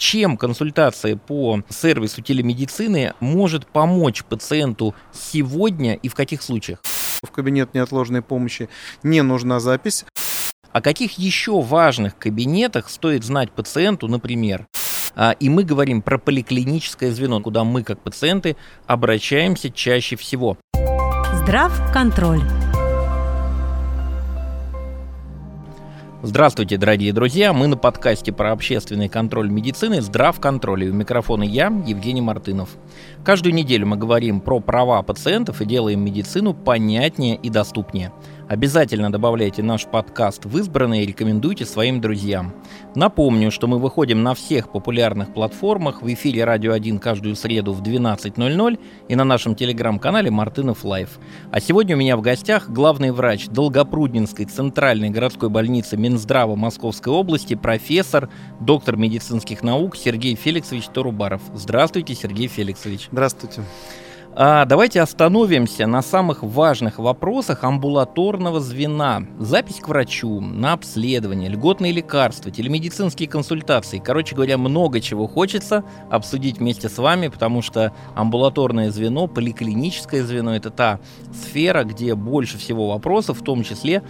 чем консультация по сервису телемедицины может помочь пациенту сегодня и в каких случаях? В кабинет неотложной помощи не нужна запись. О каких еще важных кабинетах стоит знать пациенту, например? А, и мы говорим про поликлиническое звено, куда мы, как пациенты, обращаемся чаще всего. Здрав Здравствуйте, дорогие друзья! Мы на подкасте про общественный контроль медицины «Здрав контроль». И у микрофона я, Евгений Мартынов. Каждую неделю мы говорим про права пациентов и делаем медицину понятнее и доступнее – Обязательно добавляйте наш подкаст в избранные и рекомендуйте своим друзьям. Напомню, что мы выходим на всех популярных платформах, в эфире «Радио 1» каждую среду в 12.00 и на нашем телеграм-канале «Мартынов Life». А сегодня у меня в гостях главный врач Долгопруднинской центральной городской больницы Минздрава Московской области, профессор, доктор медицинских наук Сергей Феликсович Торубаров. Здравствуйте, Сергей Феликсович. Здравствуйте. А, давайте остановимся на самых важных вопросах амбулаторного звена. Запись к врачу, на обследование, льготные лекарства, телемедицинские консультации. Короче говоря, много чего хочется обсудить вместе с вами, потому что амбулаторное звено, поликлиническое звено – это та сфера, где больше всего вопросов, в том числе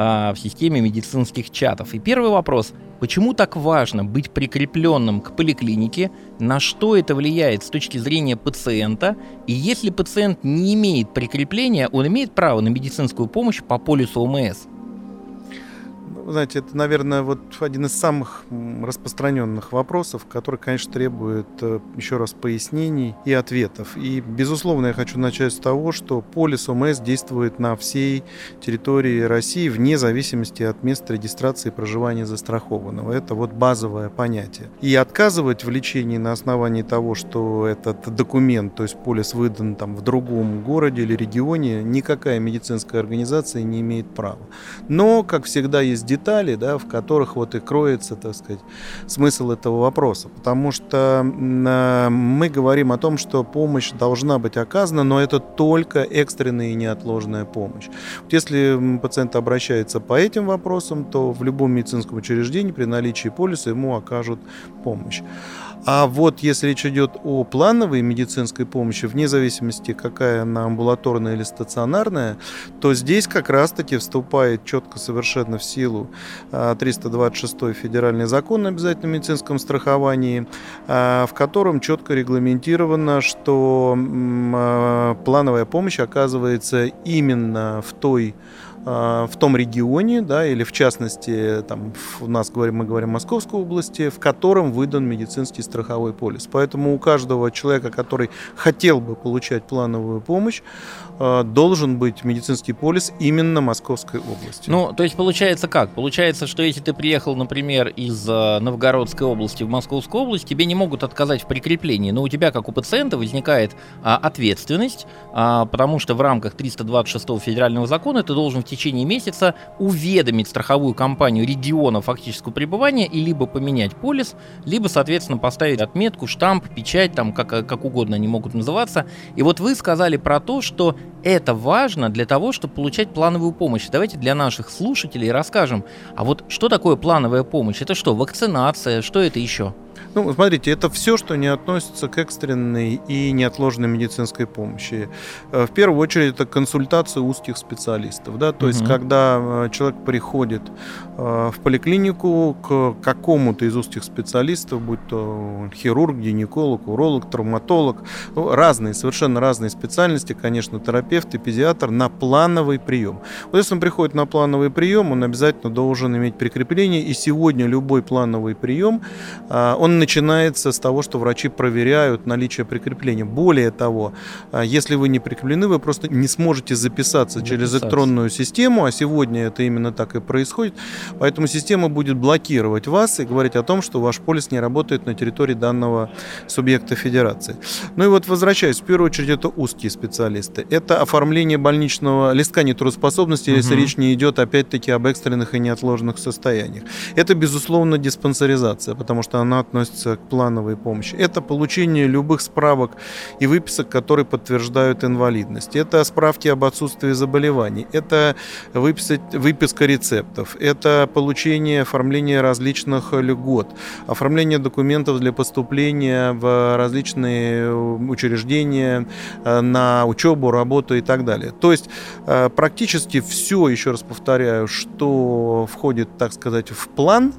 а, в системе медицинских чатов. И первый вопрос – Почему так важно быть прикрепленным к поликлинике? На что это влияет с точки зрения пациента? И если пациент не имеет прикрепления, он имеет право на медицинскую помощь по полису ОМС? Знаете, это, наверное, вот один из самых распространенных вопросов, который, конечно, требует э, еще раз пояснений и ответов. И, безусловно, я хочу начать с того, что полис ОМС действует на всей территории России вне зависимости от места регистрации проживания застрахованного. Это вот базовое понятие. И отказывать в лечении на основании того, что этот документ, то есть полис выдан там в другом городе или регионе, никакая медицинская организация не имеет права. Но, как всегда, есть детали, да, в которых вот и кроется, так сказать, смысл этого вопроса. Потому что э, мы говорим о том, что помощь должна быть оказана, но это только экстренная и неотложная помощь. Вот если пациент обращается по этим вопросам, то в любом медицинском учреждении при наличии полиса ему окажут помощь. А вот если речь идет о плановой медицинской помощи, вне зависимости, какая она амбулаторная или стационарная, то здесь как раз-таки вступает четко совершенно в силу 326 а, федеральный закон о обязательном медицинском страховании, а, в котором четко регламентировано, что а, плановая помощь оказывается именно в той в том регионе, да, или в частности, там, у нас говорим, мы говорим Московской области, в котором выдан медицинский страховой полис. Поэтому у каждого человека, который хотел бы получать плановую помощь, а, должен быть медицинский полис именно Московской области. Ну, то есть получается как? Получается, что если ты приехал, например, из а, Новгородской области в Московскую область, тебе не могут отказать в прикреплении, но у тебя, как у пациента, возникает а, ответственность, а, потому что в рамках 326 федерального закона ты должен в течение месяца уведомить страховую компанию региона фактического пребывания и либо поменять полис, либо, соответственно, поставить отметку, штамп, печать, там как, как угодно они могут называться. И вот вы сказали про то, что это важно для того, чтобы получать плановую помощь. Давайте для наших слушателей расскажем, а вот что такое плановая помощь? Это что, вакцинация? Что это еще? Ну, смотрите, это все, что не относится к экстренной и неотложной медицинской помощи. Э, в первую очередь, это консультация узких специалистов. Да? То угу. есть, когда э, человек приходит э, в поликлинику к какому-то из узких специалистов, будь то хирург, гинеколог, уролог, травматолог, ну, разные, совершенно разные специальности, конечно, терапевт и педиатр, на плановый прием. Вот если он приходит на плановый прием, он обязательно должен иметь прикрепление, и сегодня любой плановый прием, он начинается с того, что врачи проверяют наличие прикрепления. Более того, а, если вы не прикреплены, вы просто не сможете записаться, записаться через электронную систему, а сегодня это именно так и происходит. Поэтому система будет блокировать вас и говорить о том, что ваш полис не работает на территории данного субъекта федерации. Ну и вот возвращаясь, в первую очередь это узкие специалисты. Это оформление больничного листка нетрудоспособности, угу. если речь не идет опять-таки об экстренных и неотложных состояниях. Это, безусловно, диспансеризация, потому что она относится относится к плановой помощи. Это получение любых справок и выписок, которые подтверждают инвалидность. Это справки об отсутствии заболеваний. Это выписать, выписка рецептов. Это получение, оформление различных льгот. Оформление документов для поступления в различные учреждения, э, на учебу, работу и так далее. То есть э, практически все, еще раз повторяю, что входит, так сказать, в план,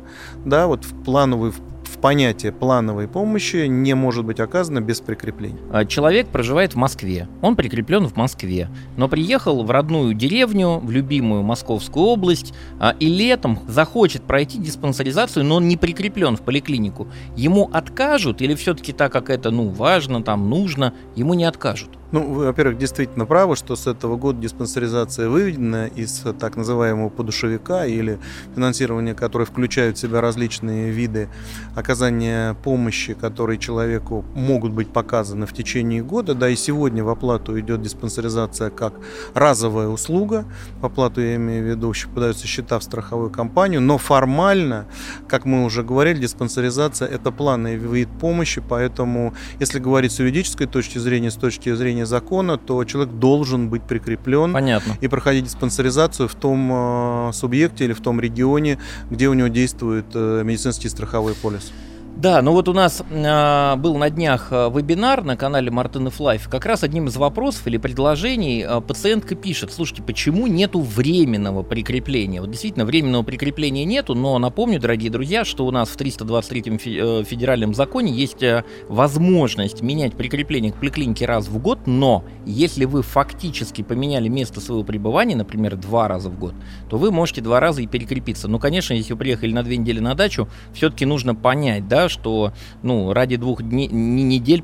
да, вот в плановый, в понятие плановой помощи не может быть оказано без прикрепления. А, человек проживает в Москве, он прикреплен в Москве, но приехал в родную деревню, в любимую Московскую область, а, и летом захочет пройти диспансеризацию, но он не прикреплен в поликлинику. Ему откажут или все-таки так как это ну важно, там нужно, ему не откажут? Ну, вы, во-первых, действительно правы, что с этого года диспансеризация выведена из так называемого подушевика или финансирования, которое включает в себя различные виды оказания помощи, которые человеку могут быть показаны в течение года. Да, и сегодня в оплату идет диспансеризация как разовая услуга. В оплату, я имею в виду, подаются счета в страховую компанию, но формально, как мы уже говорили, диспансеризация – это плановый вид помощи, поэтому, если говорить с юридической точки зрения, с точки зрения нарушение закона, то человек должен быть прикреплен Понятно. и проходить диспансеризацию в том э, субъекте или в том регионе, где у него действует э, медицинский страховой полис. Да, ну вот у нас э, был на днях а, вебинар на канале Мартынов Life. Как раз одним из вопросов или предложений э, пациентка пишет, слушайте, почему нету временного прикрепления? Вот действительно, временного прикрепления нету, но напомню, дорогие друзья, что у нас в 323-м э, федеральном законе есть э, возможность менять прикрепление к поликлинике раз в год, но если вы фактически поменяли место своего пребывания, например, два раза в год, то вы можете два раза и перекрепиться. Ну, конечно, если вы приехали на две недели на дачу, все-таки нужно понять, да, что ну, ради двух дней, недель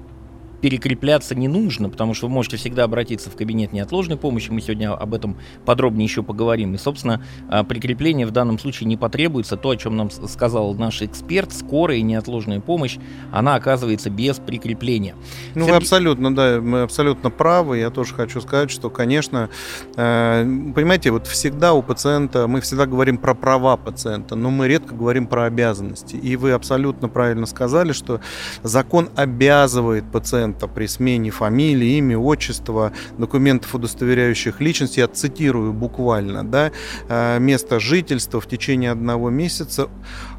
перекрепляться не нужно, потому что вы можете всегда обратиться в кабинет неотложной помощи, мы сегодня об этом подробнее еще поговорим. И, собственно, а, прикрепление в данном случае не потребуется. То, о чем нам сказал наш эксперт, скорая и неотложная помощь, она оказывается без прикрепления. Ну, Сергей... вы абсолютно, да, мы абсолютно правы. Я тоже хочу сказать, что, конечно, э, понимаете, вот всегда у пациента, мы всегда говорим про права пациента, но мы редко говорим про обязанности. И вы абсолютно правильно сказали, что закон обязывает пациента документа при смене фамилии, имя, отчества, документов, удостоверяющих личность, я цитирую буквально, да, э, место жительства в течение одного месяца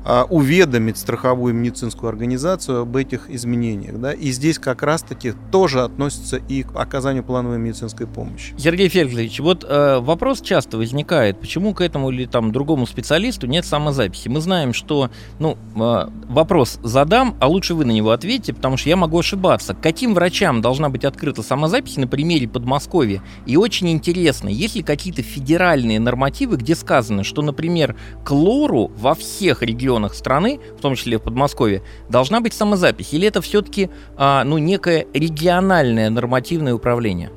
а, уведомить страховую медицинскую организацию об этих изменениях. Да? И здесь как раз-таки тоже относится и к оказанию плановой медицинской помощи. Сергей Феликсович, вот э, вопрос часто возникает, почему к этому или там другому специалисту нет самозаписи. Мы знаем, что, ну, э, вопрос задам, а лучше вы на него ответите, потому что я могу ошибаться. Каким врачам должна быть открыта самозапись на примере Подмосковья? И очень интересно, есть ли какие-то федеральные нормативы, где сказано, что, например, к лору во всех регионах страны, в том числе в Подмосковье, должна быть самозапись? Или это все-таки а, ну, некое региональное нормативное управление?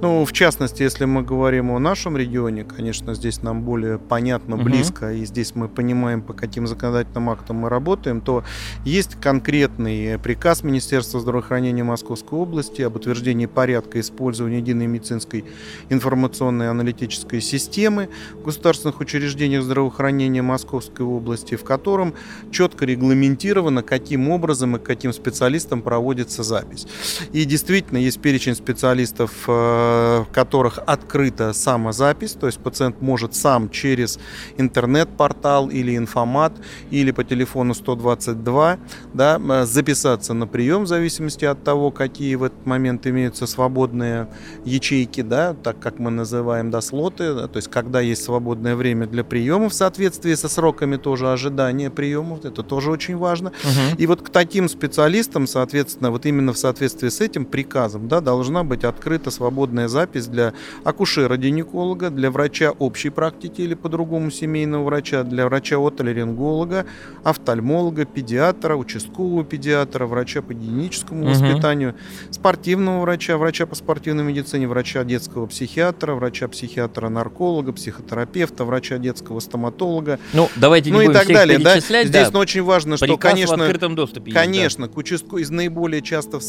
Ну, в частности, если мы говорим о нашем регионе, конечно, здесь нам более понятно, близко, угу. и здесь мы понимаем, по каким законодательным актам мы работаем, то есть конкретный приказ Министерства здравоохранения Московской области об утверждении порядка использования единой медицинской информационной аналитической системы в государственных учреждениях здравоохранения Московской области, в котором четко регламентировано, каким образом и каким специалистам проводится запись. И действительно есть перечень специалистов э, в которых открыта самозапись, то есть пациент может сам через интернет-портал или информат, или по телефону 122 да, записаться на прием в зависимости от того, какие в этот момент имеются свободные ячейки, да, так как мы называем да, слоты, да, то есть когда есть свободное время для приема в соответствии со сроками тоже ожидания приемов, это тоже очень важно. Угу. И вот к таким специалистам, соответственно, вот именно в соответствии с этим приказом да, должна быть открыта свободная запись для акушера-гинеколога, для врача общей практики или по-другому семейного врача, для врача-отолеринголога, офтальмолога, педиатра, участкового педиатра, врача по гигиеническому угу. воспитанию, спортивного врача, врача по спортивной медицине, врача детского психиатра, врача-психиатра-нарколога, психотерапевта, врача детского стоматолога. Ну, давайте ну не и так далее. Да? Здесь да. ну, очень важно, что, конечно, в открытом доступе конечно, есть, да. к участку из наиболее часто,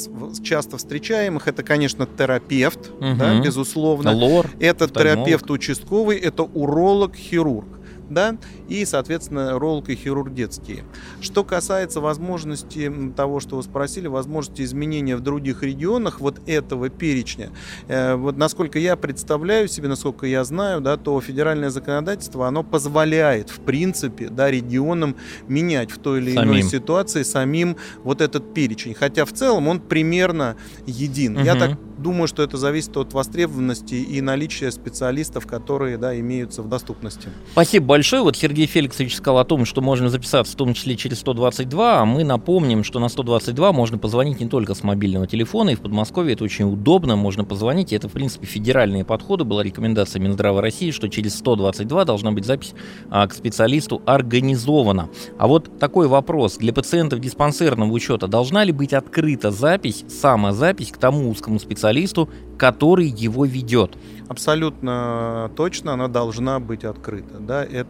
часто встречаемых это, конечно, терапевт, угу. да, безусловно. Лор, это терапевт участковый, это уролог, хирург. Да, и, соответственно, роллок и хирург детские. Что касается возможности того, что вы спросили, возможности изменения в других регионах вот этого перечня, э, вот насколько я представляю себе, насколько я знаю, да, то федеральное законодательство, оно позволяет, в принципе, да, регионам менять в той или самим. иной ситуации самим вот этот перечень. Хотя в целом он примерно един. Угу. Я так думаю, что это зависит от востребованности и наличия специалистов, которые да, имеются в доступности. Спасибо большое. Вот Сергей Феликсович сказал о том, что можно записаться в том числе через 122, а мы напомним, что на 122 можно позвонить не только с мобильного телефона, и в Подмосковье это очень удобно, можно позвонить, и это, в принципе, федеральные подходы, была рекомендация Минздрава России, что через 122 должна быть запись а, к специалисту организована. А вот такой вопрос. Для пациентов диспансерного учета должна ли быть открыта запись, самозапись к тому узкому специалисту, который его ведет? абсолютно точно она должна быть открыта. Да? Это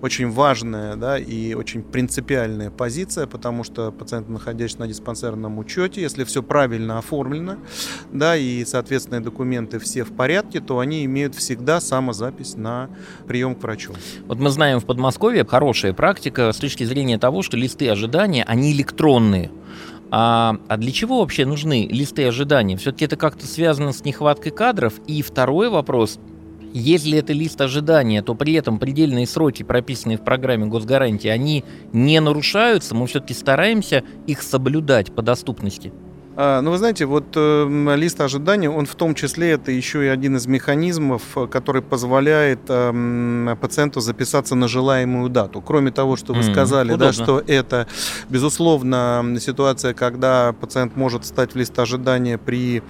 очень важная да, и очень принципиальная позиция, потому что пациент, находящийся на диспансерном учете, если все правильно оформлено, да, и соответственные документы все в порядке, то они имеют всегда самозапись на прием к врачу. Вот мы знаем в Подмосковье хорошая практика с точки зрения того, что листы ожидания, они электронные. А, а для чего вообще нужны листы ожидания? Все-таки это как-то связано с нехваткой кадров. И второй вопрос. Если это лист ожидания, то при этом предельные сроки, прописанные в программе госгарантии, они не нарушаются. Мы все-таки стараемся их соблюдать по доступности. А, ну, вы знаете, вот э, лист ожидания, он в том числе это еще и один из механизмов, который позволяет э, пациенту записаться на желаемую дату. Кроме того, что вы mm, сказали, удобно. да, что это, безусловно, ситуация, когда пациент может стать в лист ожидания при э,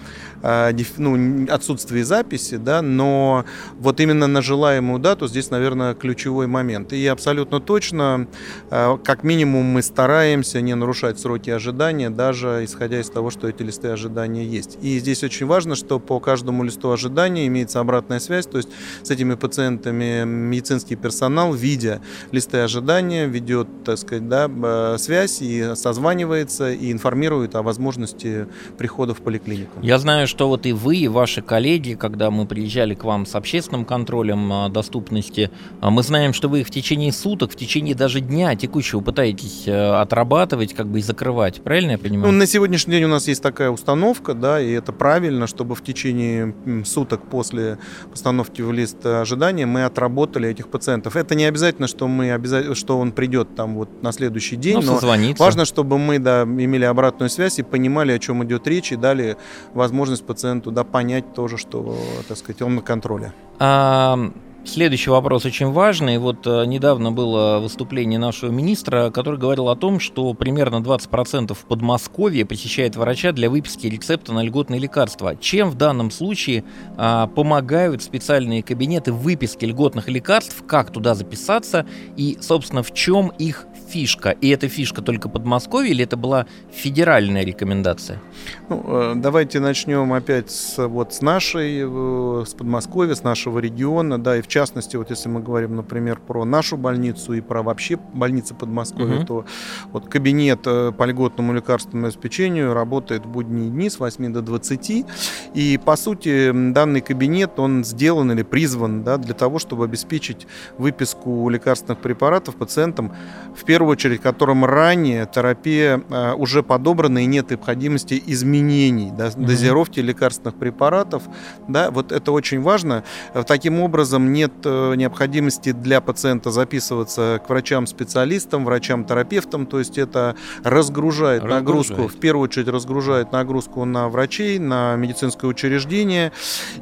ну, отсутствии записи, да, но вот именно на желаемую дату здесь, наверное, ключевой момент. И абсолютно точно, э, как минимум, мы стараемся не нарушать сроки ожидания, даже исходя из того, что эти листы ожидания есть. И здесь очень важно, что по каждому листу ожидания имеется обратная связь, то есть с этими пациентами медицинский персонал, видя листы ожидания, ведет, так сказать, да, э, связь и созванивается и информирует о возможности прихода в поликлинику. Я знаю, что вот и вы, и ваши коллеги, когда мы приезжали к вам с общественным контролем э, доступности, э, мы знаем, что вы их в течение суток, в течение даже дня текущего пытаетесь отрабатывать, как бы и закрывать. Правильно я понимаю? Ну, на сегодняшний день у нас нас есть такая установка, да, и это правильно, чтобы в течение суток после постановки в лист ожидания мы отработали этих пациентов. Это не обязательно, что мы обязательно, что он придет там вот на следующий день, ну, но важно, чтобы мы да, имели обратную связь и понимали, о чем идет речь, и дали возможность пациенту да, понять тоже, что, так сказать, он на контроле. А, Следующий вопрос очень важный. Вот э, недавно было выступление нашего министра, который говорил о том, что примерно 20% в Подмосковье посещает врача для выписки рецепта на льготные лекарства. Чем в данном случае а, помогают специальные кабинеты выписки льготных лекарств, как туда записаться и, собственно, в чем их фишка? И эта фишка только Подмосковье или это была федеральная рекомендация? Ну, э, давайте начнем опять с, вот, с нашей, э, с Подмосковья, с нашего региона, да, и в частности, вот если мы говорим, например, про нашу больницу и про вообще больницы Подмосковья, угу. то вот кабинет э, по льготному лекарственному обеспечению работает в будние дни с 8 до 20, и, по сути, данный кабинет, он сделан или призван, да, для того, чтобы обеспечить выписку лекарственных препаратов пациентам, в первую первую очередь, которым ранее терапия э, уже подобрана и нет необходимости изменений да, mm-hmm. дозировки лекарственных препаратов. Да, вот это очень важно. Таким образом, нет э, необходимости для пациента записываться к врачам-специалистам, врачам-терапевтам. То есть это разгружает, разгружает нагрузку, в первую очередь разгружает нагрузку на врачей, на медицинское учреждение.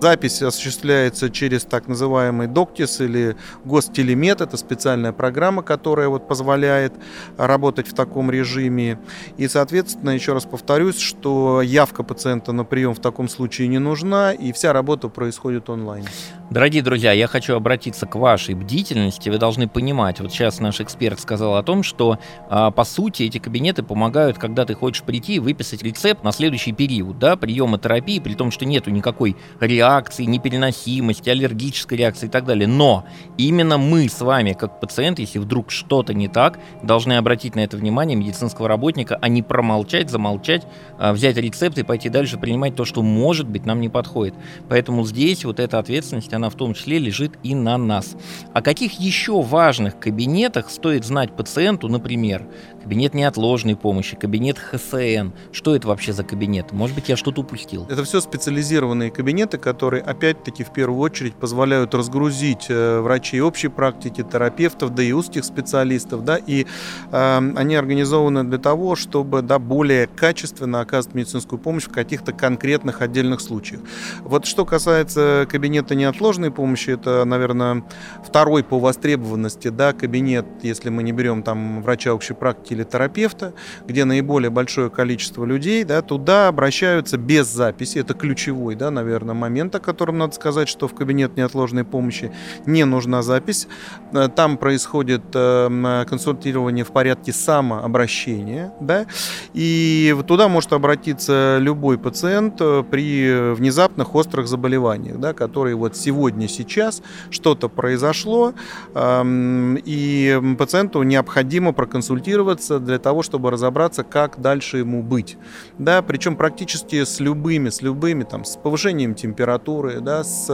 Запись осуществляется через так называемый ДОКТИС или Гостелемет. Это специальная программа, которая вот позволяет позволяет работать в таком режиме. И, соответственно, еще раз повторюсь, что явка пациента на прием в таком случае не нужна, и вся работа происходит онлайн. Дорогие друзья, я хочу обратиться к вашей бдительности. Вы должны понимать, вот сейчас наш эксперт сказал о том, что а, по сути эти кабинеты помогают, когда ты хочешь прийти и выписать рецепт на следующий период, да, приема терапии, при том, что нету никакой реакции, непереносимости, аллергической реакции и так далее. Но именно мы с вами, как пациент, если вдруг что-то не так, должны обратить на это внимание медицинского работника, а не промолчать, замолчать, а, взять рецепт и пойти дальше принимать то, что может быть нам не подходит. Поэтому здесь вот эта ответственность, она в том числе лежит и на нас. О каких еще важных кабинетах стоит знать пациенту, например, кабинет неотложной помощи, кабинет ХСН. Что это вообще за кабинет? Может быть, я что-то упустил. Это все специализированные кабинеты, которые, опять-таки, в первую очередь позволяют разгрузить э, врачей общей практики, терапевтов, да и узких специалистов, да, и э, они организованы для того, чтобы, да, более качественно оказывать медицинскую помощь в каких-то конкретных отдельных случаях. Вот что касается кабинета неотложной помощи, это, наверное, второй по востребованности, да, кабинет, если мы не берем там врача общей практики или терапевта, где наиболее большое количество людей, да, туда обращаются без записи. Это ключевой, да, наверное, момент, о котором надо сказать, что в кабинет неотложной помощи не нужна запись. Э, там происходит э, консультирование в порядке самообращения, да, и туда может обратиться любой пациент э, при внезапных острых заболеваниях, да, которые вот сегодня, сейчас что-то произошло, и пациенту необходимо проконсультироваться обратиться для того, чтобы разобраться, как дальше ему быть. Да, причем практически с любыми, с любыми, там, с повышением температуры, да, с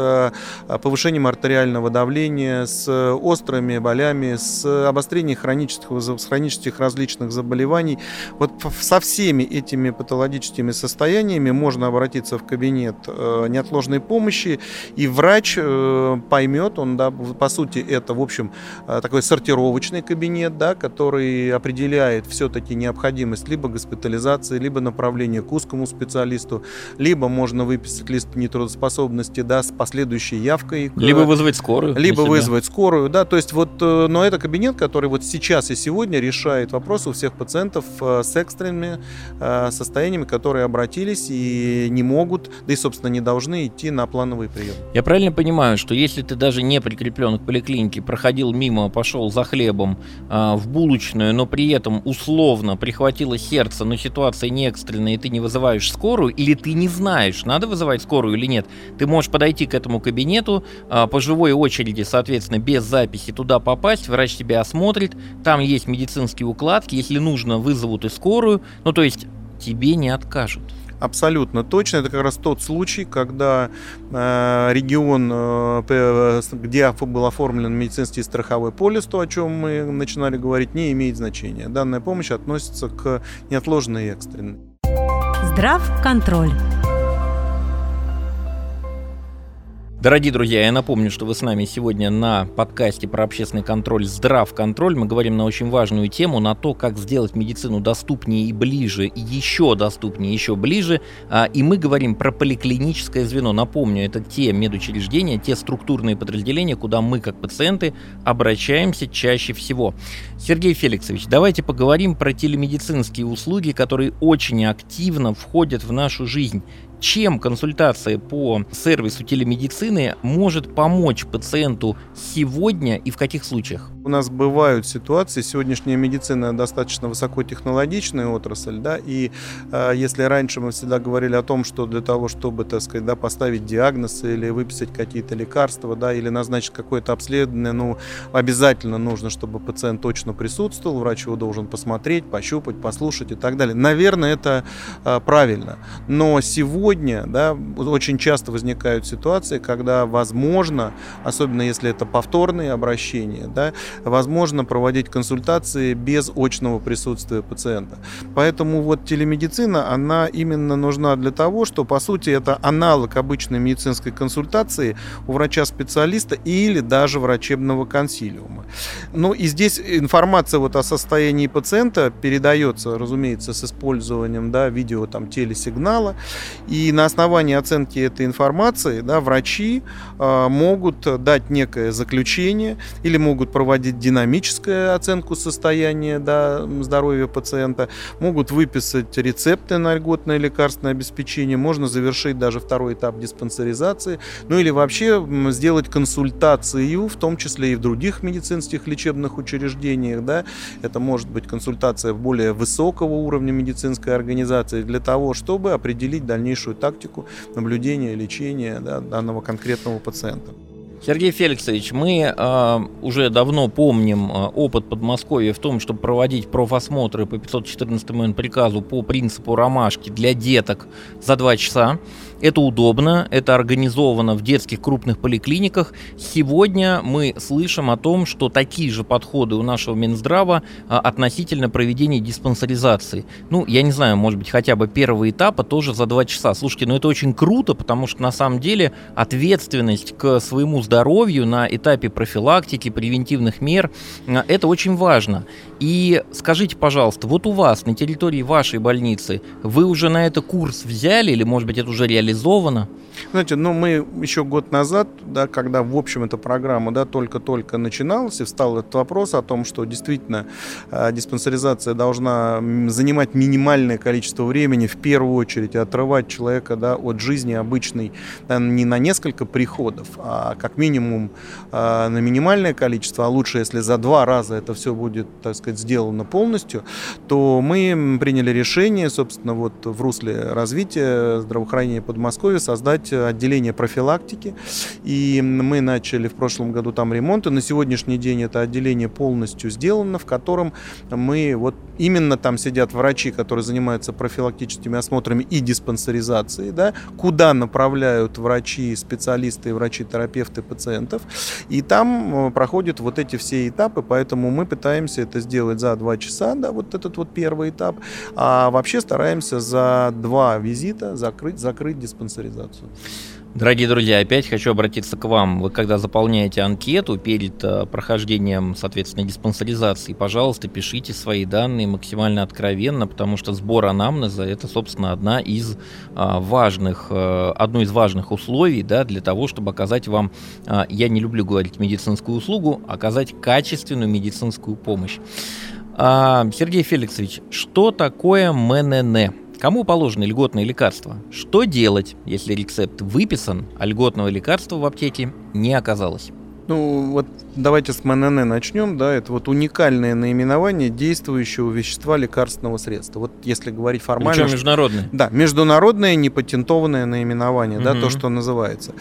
э, повышением артериального давления, с острыми болями, с обострением хронических, хронических различных заболеваний. Вот со всеми этими патологическими состояниями можно обратиться в кабинет э, неотложной помощи, и врач э, поймет, он, да, по сути, это, в общем, такой сортировочный кабинет, да, который определяет определяет все-таки необходимость либо госпитализации, либо направления к узкому специалисту, либо можно выписать лист нетрудоспособности, да, с последующей явкой. Либо вызвать скорую. Либо вызвать скорую, да, то есть вот, э, но это кабинет, который вот сейчас и сегодня решает вопросы у всех пациентов э, с экстренными э, состояниями, которые обратились и не могут, да и, собственно, не должны идти на плановый прием. Я правильно понимаю, что если ты даже не прикреплен к поликлинике, проходил мимо, пошел за хлебом в булочную, но при этом условно прихватило сердце, но ситуация не экстренная, и ты не вызываешь скорую, или ты не знаешь, надо вызывать скорую или нет, ты можешь подойти к этому кабинету, а, по живой очереди, соответственно, без записи туда попасть, врач тебя осмотрит, там есть медицинские укладки, если нужно, вызовут и скорую, ну то есть тебе не откажут. Абсолютно точно. Это как раз тот случай, когда э, регион, э, где был оформлен медицинский страховой полис, то, о чем мы начинали говорить, не имеет значения. Данная помощь относится к неотложной и экстренной. Здрав-контроль. Дорогие друзья, я напомню, что вы с нами сегодня на подкасте про общественный контроль «Здрав контроль». Мы говорим на очень важную тему, на то, как сделать медицину доступнее и ближе, еще доступнее, еще ближе. А, и мы говорим про поликлиническое звено. Напомню, это те медучреждения, те структурные подразделения, куда мы, как пациенты, обращаемся чаще всего. Сергей Феликсович, давайте поговорим про телемедицинские услуги, которые очень активно входят в нашу жизнь чем консультация по сервису телемедицины может помочь пациенту сегодня и в каких случаях? У нас бывают ситуации, сегодняшняя медицина достаточно высокотехнологичная отрасль, да, и э, если раньше мы всегда говорили о том, что для того, чтобы, так сказать, да, поставить диагноз или выписать какие-то лекарства, да, или назначить какое-то обследование, ну, обязательно нужно, чтобы пациент точно присутствовал, врач его должен посмотреть, пощупать, послушать и так далее. Наверное, это э, правильно. Но сегодня сегодня да, очень часто возникают ситуации, когда возможно, особенно если это повторные обращения, да, возможно проводить консультации без очного присутствия пациента. Поэтому вот телемедицина, она именно нужна для того, что по сути это аналог обычной медицинской консультации у врача-специалиста или даже врачебного консилиума. Ну и здесь информация вот о состоянии пациента передается, разумеется, с использованием да, видео там телесигнала. И на основании оценки этой информации да, врачи э, могут дать некое заключение или могут проводить динамическую оценку состояния да, здоровья пациента, могут выписать рецепты на льготное лекарственное обеспечение, можно завершить даже второй этап диспансеризации, ну или вообще сделать консультацию, в том числе и в других медицинских лечебных учреждениях. Да. Это может быть консультация более высокого уровня медицинской организации для того, чтобы определить дальнейшую тактику наблюдения, лечения да, данного конкретного пациента. Сергей Феликсович, мы э, уже давно помним э, опыт Подмосковья в том, чтобы проводить профосмотры по 514 приказу по принципу ромашки для деток за два часа. Это удобно, это организовано в детских крупных поликлиниках. Сегодня мы слышим о том, что такие же подходы у нашего Минздрава а, относительно проведения диспансеризации. Ну, я не знаю, может быть, хотя бы первого этапа тоже за два часа. Слушайте, ну это очень круто, потому что на самом деле ответственность к своему здоровью на этапе профилактики, превентивных мер, а, это очень важно. И скажите, пожалуйста, вот у вас на территории вашей больницы вы уже на это курс взяли или, может быть, это уже реализовано? Знаете, ну мы еще год назад, да, когда, в общем, эта программа да, только-только начиналась, и встал этот вопрос о том, что действительно э, диспансеризация должна занимать минимальное количество времени, в первую очередь, отрывать человека да, от жизни обычной да, не на несколько приходов, а как минимум э, на минимальное количество, а лучше, если за два раза это все будет, так сказать, сделано полностью, то мы приняли решение, собственно, вот в русле развития здравоохранения Подмосковья создать отделение профилактики. И мы начали в прошлом году там ремонт. И на сегодняшний день это отделение полностью сделано, в котором мы вот именно там сидят врачи, которые занимаются профилактическими осмотрами и диспансеризацией, да, куда направляют врачи, специалисты, врачи-терапевты пациентов. И там э, проходят вот эти все этапы, поэтому мы пытаемся это сделать за два часа, да, вот этот вот первый этап. А вообще стараемся за два визита закрыть, закрыть диспансеризацию. Дорогие друзья, опять хочу обратиться к вам. Вы когда заполняете анкету перед э, прохождением, соответственно, диспансеризации, пожалуйста, пишите свои данные максимально откровенно, потому что сбор анамнеза это, собственно, одна из э, важных, э, одно из важных условий да, для того, чтобы оказать вам, э, я не люблю говорить медицинскую услугу, оказать качественную медицинскую помощь. А, Сергей Феликсович, что такое МНН? Кому положены льготные лекарства? Что делать, если рецепт выписан, а льготного лекарства в аптеке не оказалось? Ну, вот давайте с МНН начнем, да, это вот уникальное наименование действующего вещества лекарственного средства. Вот если говорить формально... Причем международное? Да, международное непатентованное наименование, угу. да, то, что называется.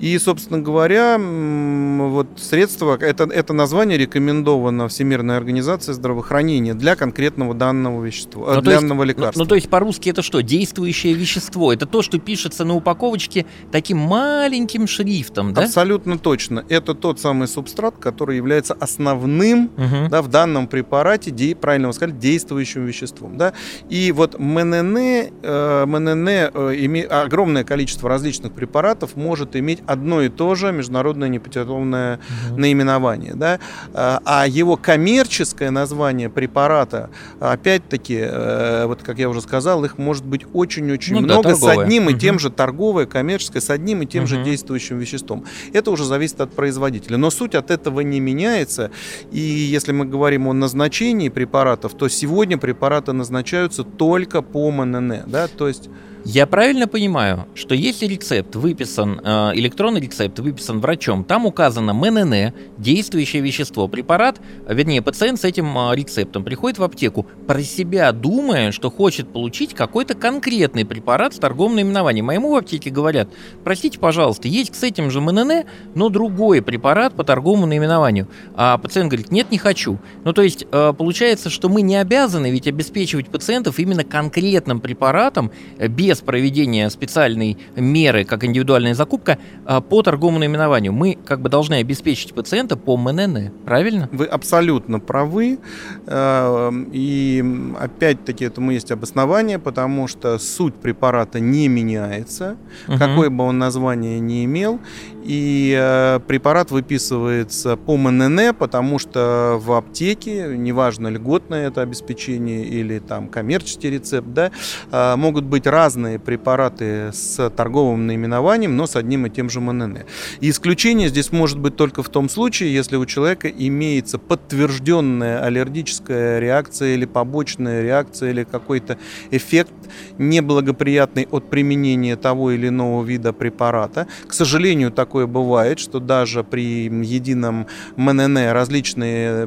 И, собственно говоря, вот средство, это, это название рекомендовано Всемирной организацией здравоохранения для конкретного данного вещества, ну, для данного есть, лекарства. Ну, ну, то есть по-русски это что? Действующее вещество. Это то, что пишется на упаковочке таким маленьким шрифтом, да? Абсолютно точно. Это тот самый субстрат, который является основным угу. да, в данном препарате, де, правильно вы сказали, действующим веществом. Да? И вот МНН, э, МНН э, име, огромное количество различных препаратов может иметь одно и то же международное непатентованное угу. наименование. Да? А, а его коммерческое название препарата, опять-таки, э, вот как я уже сказал, их может быть очень-очень ну, много да, с одним и тем же торговое, коммерческое, с одним и тем угу. же действующим веществом. Это уже зависит от производителя производителя. Но суть от этого не меняется. И если мы говорим о назначении препаратов, то сегодня препараты назначаются только по МНН. Да? То есть я правильно понимаю, что если рецепт выписан, э, электронный рецепт выписан врачом, там указано МНН, действующее вещество, препарат, вернее, пациент с этим э, рецептом приходит в аптеку, про себя думая, что хочет получить какой-то конкретный препарат с торговым наименованием. Моему в аптеке говорят, простите, пожалуйста, есть с этим же МНН, но другой препарат по торговому наименованию. А пациент говорит, нет, не хочу. Ну, то есть, э, получается, что мы не обязаны ведь обеспечивать пациентов именно конкретным препаратом без без проведения специальной меры, как индивидуальная закупка, а, по торговому наименованию. Мы как бы должны обеспечить пациента по МНН, правильно? Вы абсолютно правы. Э, и опять-таки этому есть обоснование, потому что суть препарата не меняется, угу. какое бы он название ни имел. И э, препарат выписывается по МНН, потому что в аптеке, неважно, льготное это обеспечение или там коммерческий рецепт, да, могут быть разные препараты с торговым наименованием, но с одним и тем же МНН. И исключение здесь может быть только в том случае, если у человека имеется подтвержденная аллергическая реакция или побочная реакция или какой-то эффект неблагоприятный от применения того или иного вида препарата. К сожалению, такое бывает, что даже при едином МНН различные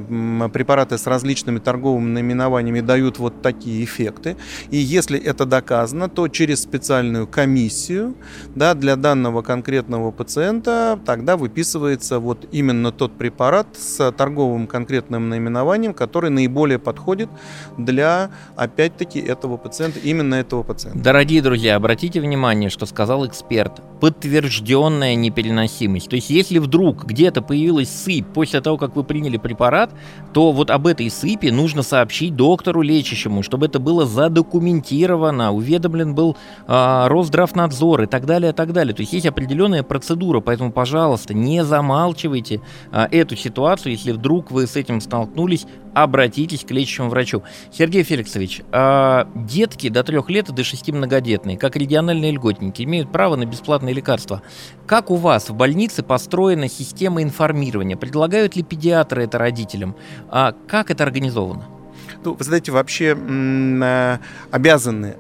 препараты с различными торговыми наименованиями дают вот такие эффекты. И если это доказано, то через специальную комиссию да, для данного конкретного пациента тогда выписывается вот именно тот препарат с торговым конкретным наименованием, который наиболее подходит для, опять-таки, этого пациента, именно этого пациента. Дорогие друзья, обратите внимание, что сказал эксперт. Подтвержденная непереносимость. То есть, если вдруг где-то появилась сыпь после того, как вы приняли препарат, то вот об этой сыпи нужно сообщить доктору лечащему, чтобы это было задокументировано, уведомлен был э, Росздравнадзор и так далее, и так далее. То есть есть определенная процедура, поэтому, пожалуйста, не замалчивайте э, эту ситуацию, если вдруг вы с этим столкнулись, обратитесь к лечащему врачу. Сергей Феликсович, э, детки до трех лет и до шести многодетные, как региональные льготники, имеют право на бесплатные лекарства. Как у вас в больнице построена система информирования? Предлагают ли педиатры это родителям? А как это организовано? Ну, вы знаете, вообще э, обязаны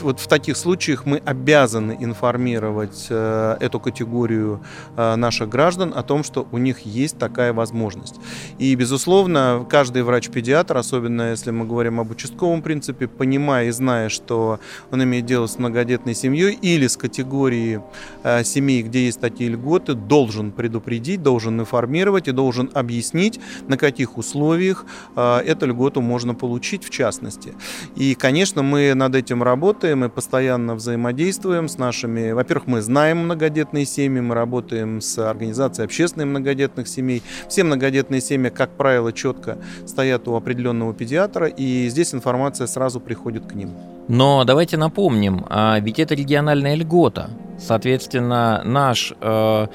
вот в таких случаях мы обязаны информировать э, эту категорию э, наших граждан о том, что у них есть такая возможность. И, безусловно, каждый врач-педиатр, особенно если мы говорим об участковом принципе, понимая и зная, что он имеет дело с многодетной семьей или с категорией э, семей, где есть такие льготы, должен предупредить, должен информировать и должен объяснить, на каких условиях эту льготу можно получить в частности. И, конечно, мы над этим работаем работаем и постоянно взаимодействуем с нашими... Во-первых, мы знаем многодетные семьи, мы работаем с организацией общественных многодетных семей. Все многодетные семьи, как правило, четко стоят у определенного педиатра, и здесь информация сразу приходит к ним. Но давайте напомним, а ведь это региональная льгота. Соответственно, наш э,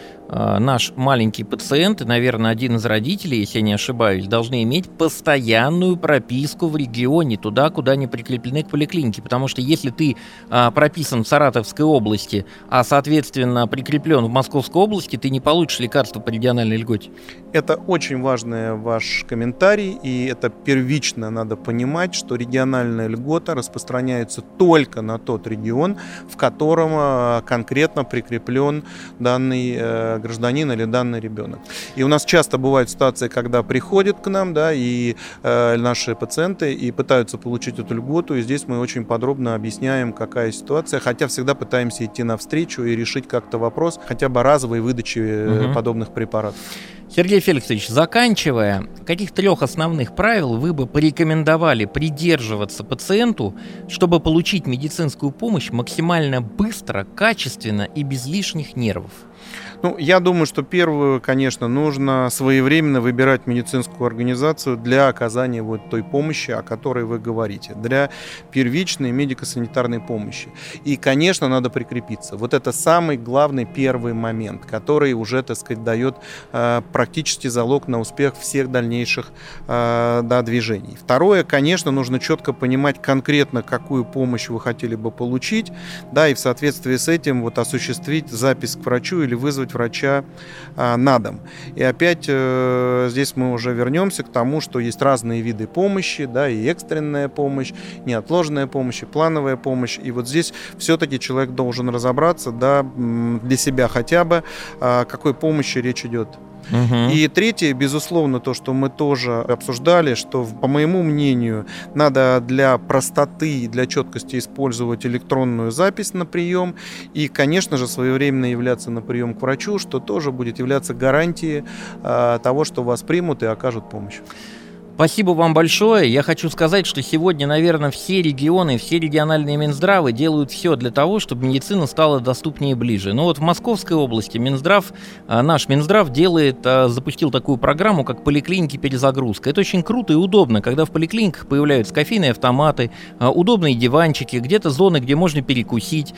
наш маленький пациент и, наверное, один из родителей, если я не ошибаюсь, должны иметь постоянную прописку в регионе, туда, куда они прикреплены к поликлинике. Потому что если ты а, прописан в Саратовской области, а, соответственно, прикреплен в Московской области, ты не получишь лекарства по региональной льготе. Это очень важный ваш комментарий, и это первично надо понимать, что региональная льгота распространяется только на тот регион, в котором а, конкретно прикреплен данный э, гражданин или данный ребенок. И у нас часто бывают ситуации, когда приходят к нам, да, и э, наши пациенты и пытаются получить эту льготу, и здесь мы очень подробно объясняем, какая ситуация, хотя всегда пытаемся идти навстречу и решить как-то вопрос хотя бы разовой выдачи угу. подобных препаратов. Сергей Феликсович, заканчивая, каких трех основных правил вы бы порекомендовали придерживаться пациенту, чтобы получить медицинскую помощь максимально быстро, качественно и без лишних нервов? Ну, я думаю, что первую, конечно, нужно своевременно выбирать медицинскую организацию для оказания вот той помощи, о которой вы говорите, для первичной медико-санитарной помощи. И, конечно, надо прикрепиться. Вот это самый главный первый момент, который уже, так сказать, дает э, практически залог на успех всех дальнейших э, да, движений. Второе, конечно, нужно четко понимать конкретно, какую помощь вы хотели бы получить, да, и в соответствии с этим вот осуществить запись к врачу или вызвать врача а, на дом. И опять э, здесь мы уже вернемся к тому, что есть разные виды помощи, да, и экстренная помощь, неотложная помощь, и плановая помощь. И вот здесь все-таки человек должен разобраться, да, для себя хотя бы, о какой помощи речь идет. Угу. И третье, безусловно, то, что мы тоже обсуждали, что, по моему мнению, надо для простоты и для четкости использовать электронную запись на прием и, конечно же, своевременно являться на прием к врачу, что тоже будет являться гарантией э, того, что вас примут и окажут помощь. Спасибо вам большое. Я хочу сказать, что сегодня, наверное, все регионы, все региональные Минздравы делают все для того, чтобы медицина стала доступнее и ближе. Но вот в Московской области Минздрав, э, наш Минздрав делает, э, запустил такую программу, как поликлиники перезагрузка. Это очень круто и удобно, когда в поликлиниках появляются кофейные автоматы, э, удобные диванчики, где-то зоны, где можно перекусить,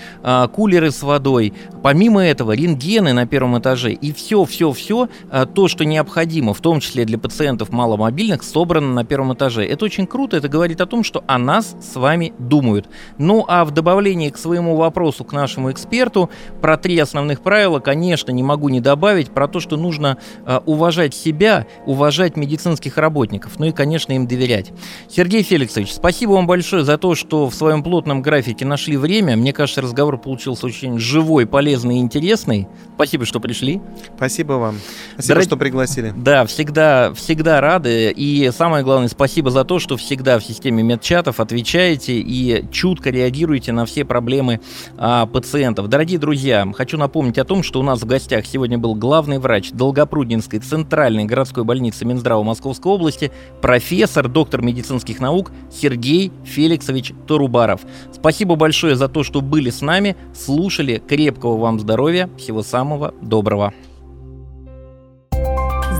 кулеры с водой. Помимо этого, рентгены на первом этаже и все-все-все, то, что необходимо, в том числе для пациентов маломобильных, 100 собрана на первом этаже. Это очень круто, это говорит о том, что о нас с вами думают. Ну а в добавлении к своему вопросу, к нашему эксперту, про три основных правила, конечно, не могу не добавить, про то, что нужно э, уважать себя, уважать медицинских работников, ну и, конечно, им доверять. Сергей Феликсович, спасибо вам большое за то, что в своем плотном графике нашли время. Мне кажется, разговор получился очень живой, полезный и интересный. Спасибо, что пришли. Спасибо вам. Спасибо, Дорог... что пригласили. Да, всегда, всегда рады. И самое главное, спасибо за то, что всегда в системе медчатов отвечаете и чутко реагируете на все проблемы а, пациентов. Дорогие друзья, хочу напомнить о том, что у нас в гостях сегодня был главный врач Долгопруднинской центральной городской больницы Минздрава Московской области, профессор, доктор медицинских наук Сергей Феликсович Турубаров. Спасибо большое за то, что были с нами, слушали. Крепкого вам здоровья, всего самого доброго.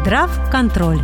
Здрав контроль.